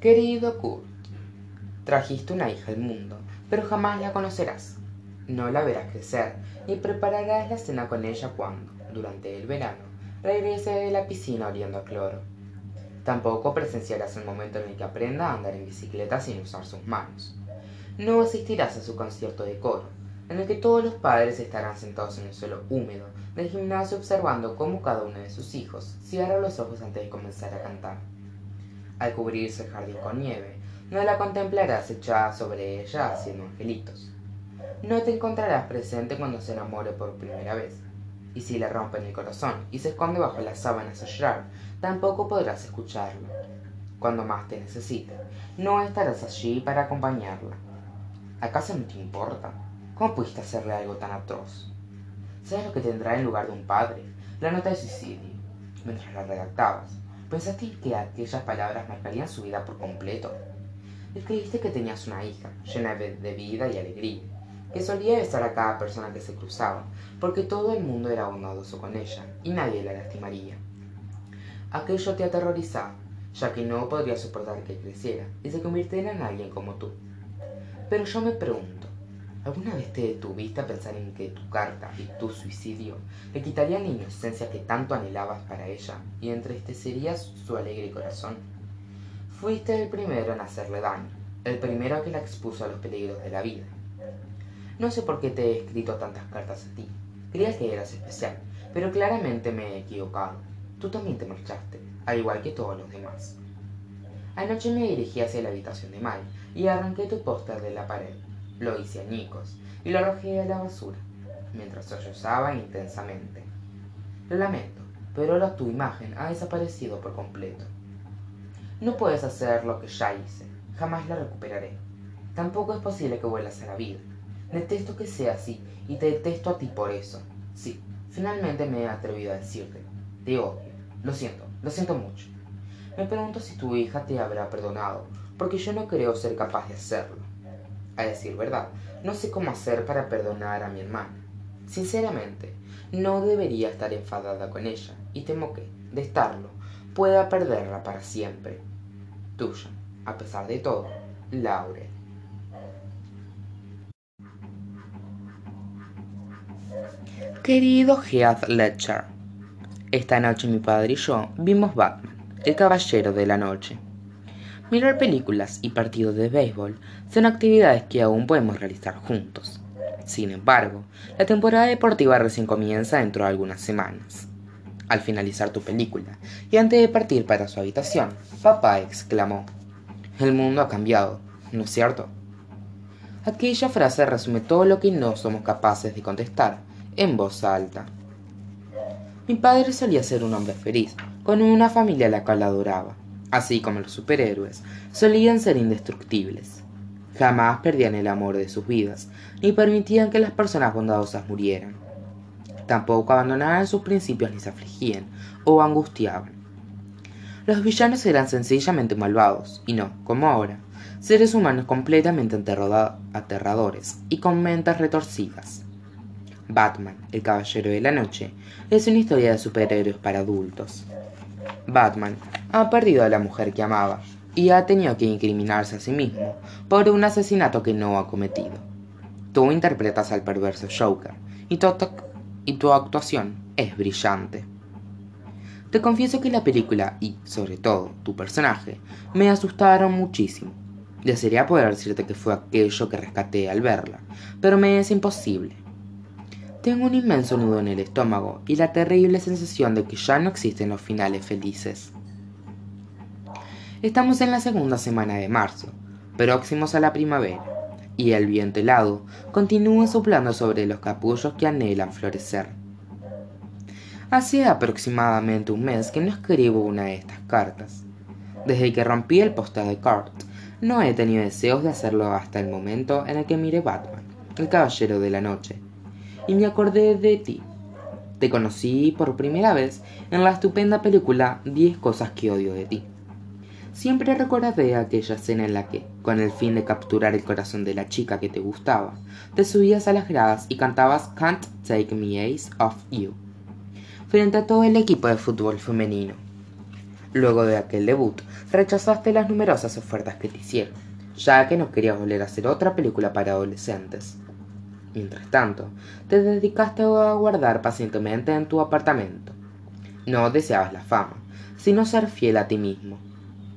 Querido Kurt, trajiste una hija al mundo, pero jamás la conocerás. No la verás crecer, ni prepararás la cena con ella cuando, durante el verano, regrese de la piscina oliendo a cloro. Tampoco presenciarás el momento en el que aprenda a andar en bicicleta sin usar sus manos. No asistirás a su concierto de coro, en el que todos los padres estarán sentados en el suelo húmedo del gimnasio observando cómo cada uno de sus hijos cierra los ojos antes de comenzar a cantar. Al cubrirse el jardín con nieve, no la contemplarás echada sobre ella haciendo angelitos. No te encontrarás presente cuando se enamore por primera vez. Y si le rompen el corazón y se esconde bajo las sábanas a llorar, tampoco podrás escucharlo. Cuando más te necesite, no estarás allí para acompañarla. ¿Acaso no te importa? ¿Cómo pudiste hacerle algo tan atroz? ¿Sabes lo que tendrá en lugar de un padre? La nota de suicidio. Mientras la redactabas, ¿pensaste que aquellas palabras marcarían su vida por completo? Escribiste que tenías una hija, llena de vida y alegría, que solía besar a cada persona que se cruzaba, porque todo el mundo era bondadoso con ella y nadie la lastimaría. Aquello te aterrorizaba, ya que no podría soportar que creciera y se convirtiera en alguien como tú. Pero yo me pregunto, ¿alguna vez te detuviste a pensar en que tu carta y tu suicidio le quitarían la inocencia que tanto anhelabas para ella y entristecerías su alegre corazón? Fuiste el primero en hacerle daño, el primero que la expuso a los peligros de la vida. No sé por qué te he escrito tantas cartas a ti. Creía que eras especial, pero claramente me he equivocado. Tú también te marchaste, al igual que todos los demás. Anoche me dirigí hacia la habitación de Mai y arranqué tu póster de la pared. Lo hice añicos y lo arrojé a la basura, mientras sollozaba intensamente. Lo lamento, pero ahora tu imagen ha desaparecido por completo. No puedes hacer lo que ya hice, jamás la recuperaré. Tampoco es posible que vuelvas a la vida. Detesto que sea así y te detesto a ti por eso. Sí, finalmente me he atrevido a decirte. Te odio. Lo siento, lo siento mucho. Me pregunto si tu hija te habrá perdonado, porque yo no creo ser capaz de hacerlo. A decir verdad, no sé cómo hacer para perdonar a mi hermana. Sinceramente, no debería estar enfadada con ella, y temo que, de estarlo, pueda perderla para siempre. Tuya, a pesar de todo, Laurel. Querido Heath Ledger, esta noche mi padre y yo vimos Batman, el Caballero de la Noche. Mirar películas y partidos de béisbol son actividades que aún podemos realizar juntos. Sin embargo, la temporada deportiva recién comienza dentro de algunas semanas. Al finalizar tu película y antes de partir para su habitación, papá exclamó, El mundo ha cambiado, ¿no es cierto? Aquella frase resume todo lo que no somos capaces de contestar en voz alta. Mi padre solía ser un hombre feliz, con una familia a la cual adoraba, así como los superhéroes solían ser indestructibles. Jamás perdían el amor de sus vidas, ni permitían que las personas bondadosas murieran. Tampoco abandonaban sus principios ni se afligían o angustiaban. Los villanos eran sencillamente malvados, y no, como ahora, seres humanos completamente aterradores y con mentes retorcidas. Batman, el Caballero de la Noche, es una historia de superhéroes para adultos. Batman ha perdido a la mujer que amaba y ha tenido que incriminarse a sí mismo por un asesinato que no ha cometido. Tú interpretas al perverso Joker y tu, actuación es brillante. Te confieso que la película y, sobre todo, tu personaje me asustaron muchísimo. Desearía poder decirte que fue aquello que rescaté al verla, pero me es imposible. Tengo un inmenso nudo en el estómago y la terrible sensación de que ya no existen los finales felices. Estamos en la segunda semana de marzo, próximos a la primavera, y el viento helado continúa soplando sobre los capullos que anhelan florecer. Hace aproximadamente un mes que no escribo una de estas cartas. Desde que rompí el póster de Cart, no he tenido deseos de hacerlo hasta el momento en el que miré Batman, el Caballero de la Noche, y me acordé de ti. Te conocí por primera vez en la estupenda película Diez cosas que odio de ti. Siempre recordaré aquella escena en la que, con el fin de capturar el corazón de la chica que te gustaba, te subías a las gradas y cantabas Can't Take Me Ace Off You, frente a todo el equipo de fútbol femenino. Luego de aquel debut, rechazaste las numerosas ofertas que te hicieron, ya que no querías volver a hacer otra película para adolescentes. Mientras tanto, te dedicaste a guardar pacientemente en tu apartamento. No deseabas la fama, sino ser fiel a ti mismo.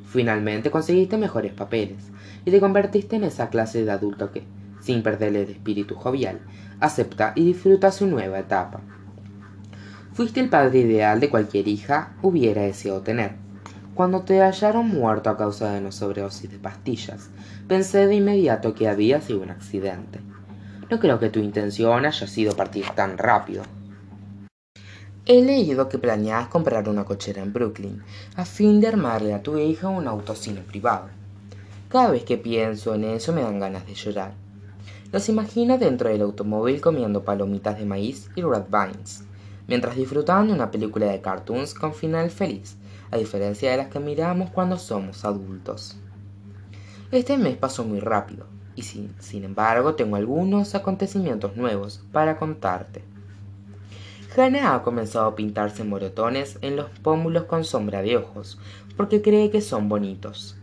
Finalmente conseguiste mejores papeles y te convertiste en esa clase de adulto que, sin perder el espíritu jovial, acepta y disfruta su nueva etapa. Fuiste el padre ideal de cualquier hija hubiera deseado tener cuando te hallaron muerto a causa de una sobredosis de pastillas, pensé de inmediato que había sido un accidente. No creo que tu intención haya sido partir tan rápido. He leído que planeas comprar una cochera en Brooklyn a fin de armarle a tu hija un autocine privado. Cada vez que pienso en eso me dan ganas de llorar. Los imagino dentro del automóvil comiendo palomitas de maíz y red vines, mientras disfrutaban de una película de cartoons con final feliz a diferencia de las que miramos cuando somos adultos. Este mes pasó muy rápido, y sin, sin embargo tengo algunos acontecimientos nuevos para contarte. Hannah ha comenzado a pintarse moretones en los pómulos con sombra de ojos, porque cree que son bonitos.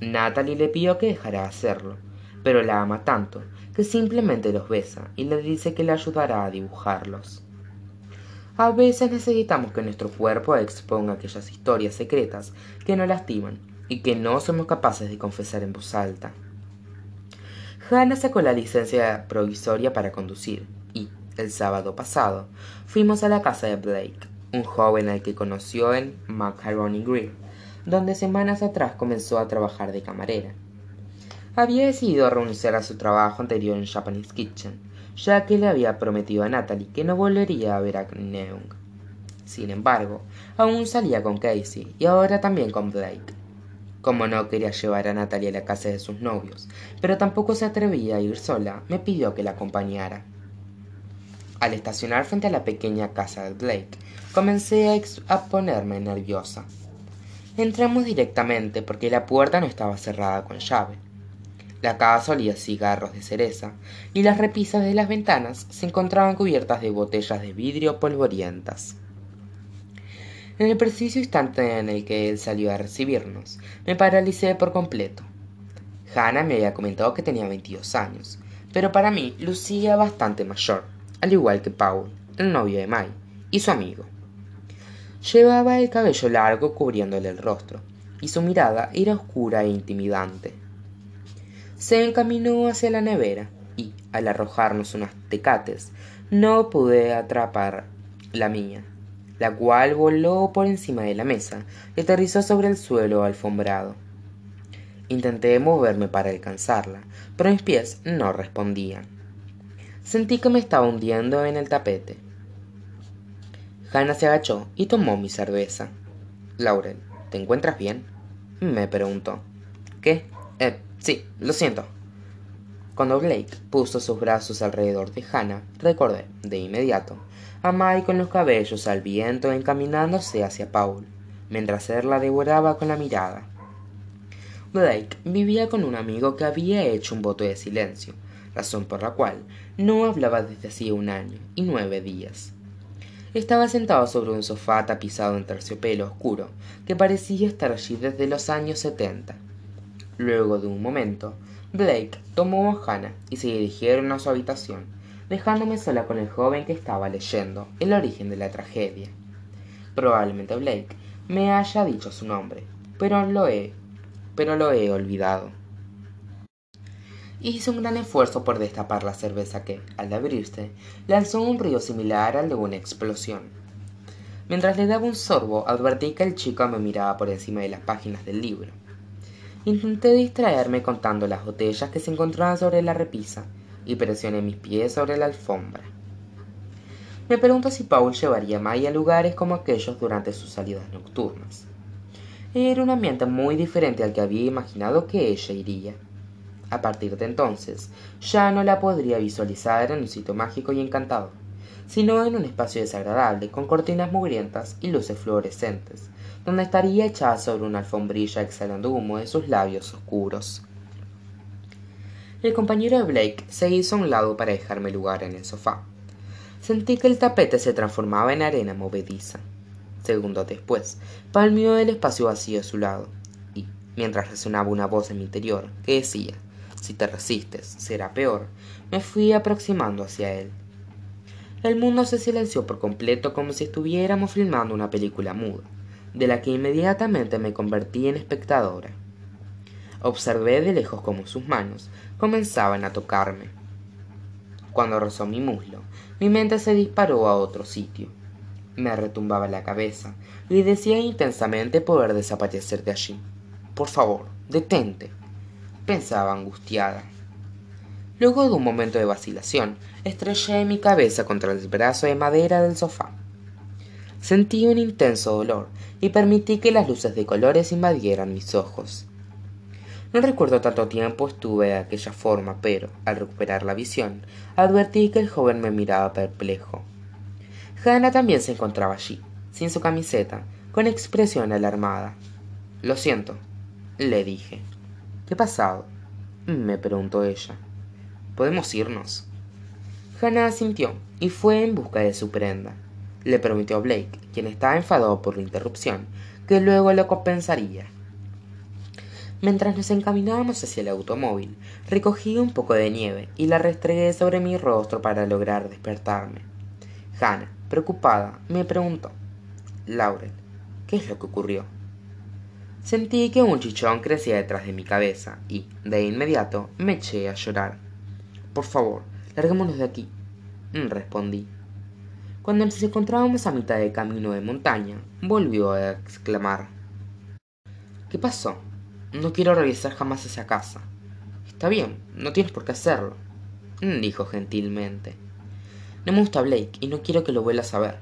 Natalie le pidió que dejara de hacerlo, pero la ama tanto que simplemente los besa y le dice que le ayudará a dibujarlos. A veces necesitamos que nuestro cuerpo exponga aquellas historias secretas que nos lastiman y que no somos capaces de confesar en voz alta. Hannah sacó la licencia provisoria para conducir y, el sábado pasado, fuimos a la casa de Blake, un joven al que conoció en Macaroni Grill, donde semanas atrás comenzó a trabajar de camarera. Había decidido renunciar a su trabajo anterior en Japanese Kitchen ya que le había prometido a Natalie que no volvería a ver a Neung. Sin embargo, aún salía con Casey y ahora también con Blake. Como no quería llevar a Natalie a la casa de sus novios, pero tampoco se atrevía a ir sola, me pidió que la acompañara. Al estacionar frente a la pequeña casa de Blake, comencé a, a ponerme nerviosa. Entramos directamente porque la puerta no estaba cerrada con llave la casa olía cigarros de cereza, y las repisas de las ventanas se encontraban cubiertas de botellas de vidrio polvorientas. En el preciso instante en el que él salió a recibirnos, me paralicé por completo. Hannah me había comentado que tenía 22 años, pero para mí lucía bastante mayor, al igual que Paul, el novio de Mai, y su amigo. Llevaba el cabello largo cubriéndole el rostro, y su mirada era oscura e intimidante se encaminó hacia la nevera y, al arrojarnos unas tecates, no pude atrapar la mía, la cual voló por encima de la mesa y aterrizó sobre el suelo alfombrado. Intenté moverme para alcanzarla, pero mis pies no respondían. Sentí que me estaba hundiendo en el tapete. Hannah se agachó y tomó mi cerveza. Laurel, ¿te encuentras bien? me preguntó. ¿Qué? Eh, Sí, lo siento. Cuando Blake puso sus brazos alrededor de Hannah, recordé, de inmediato, a Mike con los cabellos al viento encaminándose hacia Paul, mientras él la devoraba con la mirada. Blake vivía con un amigo que había hecho un voto de silencio, razón por la cual no hablaba desde hacía un año y nueve días. Estaba sentado sobre un sofá tapizado en terciopelo oscuro, que parecía estar allí desde los años setenta Luego de un momento, Blake tomó a Hannah y se dirigieron a su habitación, dejándome sola con el joven que estaba leyendo El origen de la tragedia. Probablemente Blake me haya dicho su nombre, pero lo he, pero lo he olvidado. Hice un gran esfuerzo por destapar la cerveza que, al abrirse, lanzó un ruido similar al de una explosión. Mientras le daba un sorbo, advertí que el chico me miraba por encima de las páginas del libro. Intenté distraerme contando las botellas que se encontraban sobre la repisa y presioné mis pies sobre la alfombra. Me pregunto si Paul llevaría a a lugares como aquellos durante sus salidas nocturnas. Era un ambiente muy diferente al que había imaginado que ella iría. A partir de entonces, ya no la podría visualizar en un sitio mágico y encantador, sino en un espacio desagradable con cortinas mugrientas y luces fluorescentes, donde estaría echada sobre una alfombrilla exhalando humo de sus labios oscuros. El compañero de Blake se hizo a un lado para dejarme lugar en el sofá. Sentí que el tapete se transformaba en arena movediza. Segundos después, palmeó el espacio vacío a su lado, y, mientras resonaba una voz en mi interior que decía, si te resistes, será peor, me fui aproximando hacia él. El mundo se silenció por completo como si estuviéramos filmando una película muda, de la que inmediatamente me convertí en espectadora. Observé de lejos cómo sus manos comenzaban a tocarme. Cuando rozó mi muslo, mi mente se disparó a otro sitio. Me retumbaba la cabeza y decía intensamente poder desaparecer de allí. Por favor, detente, pensaba angustiada. Luego de un momento de vacilación, estrellé mi cabeza contra el brazo de madera del sofá. Sentí un intenso dolor y permití que las luces de colores invadieran mis ojos. No recuerdo tanto tiempo estuve de aquella forma, pero, al recuperar la visión, advertí que el joven me miraba perplejo. Hannah también se encontraba allí, sin su camiseta, con expresión alarmada. Lo siento, le dije. ¿Qué ha pasado? me preguntó ella. ¿Podemos irnos? Hannah asintió y fue en busca de su prenda. Le prometió a Blake, quien estaba enfadado por la interrupción, que luego lo compensaría. Mientras nos encaminábamos hacia el automóvil, recogí un poco de nieve y la restregué sobre mi rostro para lograr despertarme. Hannah, preocupada, me preguntó: Laurel, ¿qué es lo que ocurrió? Sentí que un chichón crecía detrás de mi cabeza y, de inmediato, me eché a llorar. Por favor, larguémonos de aquí, respondí. Cuando nos encontrábamos a mitad del camino de montaña, volvió a exclamar: ¿Qué pasó? No quiero regresar jamás a esa casa. Está bien, no tienes por qué hacerlo, dijo gentilmente. No me gusta Blake y no quiero que lo vuelvas a ver.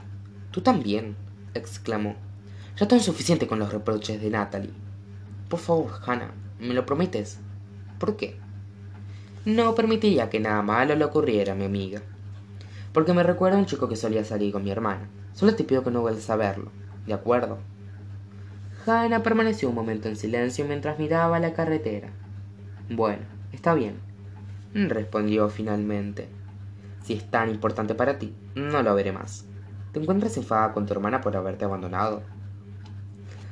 Tú también, exclamó. Ya tengo suficiente con los reproches de Natalie. Por favor, Hannah, ¿me lo prometes? ¿Por qué? No permitiría que nada malo le ocurriera a mi amiga. Porque me recuerda a un chico que solía salir con mi hermana. Solo te pido que no vuelvas a verlo, ¿de acuerdo? Hannah permaneció un momento en silencio mientras miraba la carretera. Bueno, está bien, respondió finalmente. Si es tan importante para ti, no lo veré más. ¿Te encuentras enfadada con tu hermana por haberte abandonado?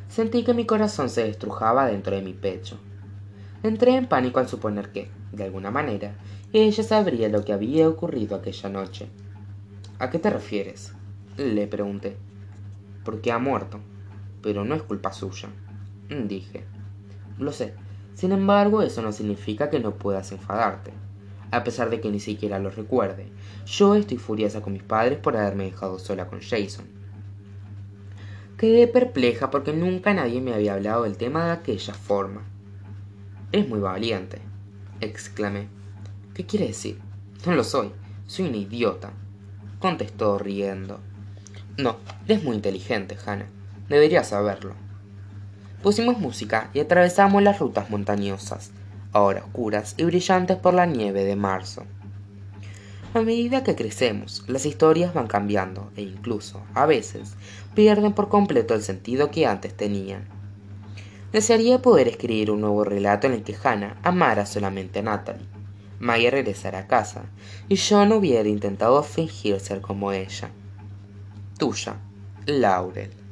Sentí que mi corazón se destrujaba dentro de mi pecho. Entré en pánico al suponer que, de alguna manera, ella sabría lo que había ocurrido aquella noche. ¿A qué te refieres? le pregunté. Porque ha muerto pero no es culpa suya, dije. Lo sé. Sin embargo, eso no significa que no puedas enfadarte. A pesar de que ni siquiera lo recuerde, yo estoy furiosa con mis padres por haberme dejado sola con Jason. Quedé perpleja porque nunca nadie me había hablado del tema de aquella forma. Es muy valiente, exclamé. ¿Qué quiere decir? No lo soy. Soy una idiota, contestó riendo. No, eres muy inteligente, Hannah. Deberías saberlo. Pusimos música y atravesamos las rutas montañosas, ahora oscuras y brillantes por la nieve de marzo. A medida que crecemos, las historias van cambiando e incluso, a veces, pierden por completo el sentido que antes tenían. Desearía poder escribir un nuevo relato en el que Hannah amara solamente a Natalie, Maggie regresara a casa y yo no hubiera intentado fingir ser como ella. Tuya, Laurel.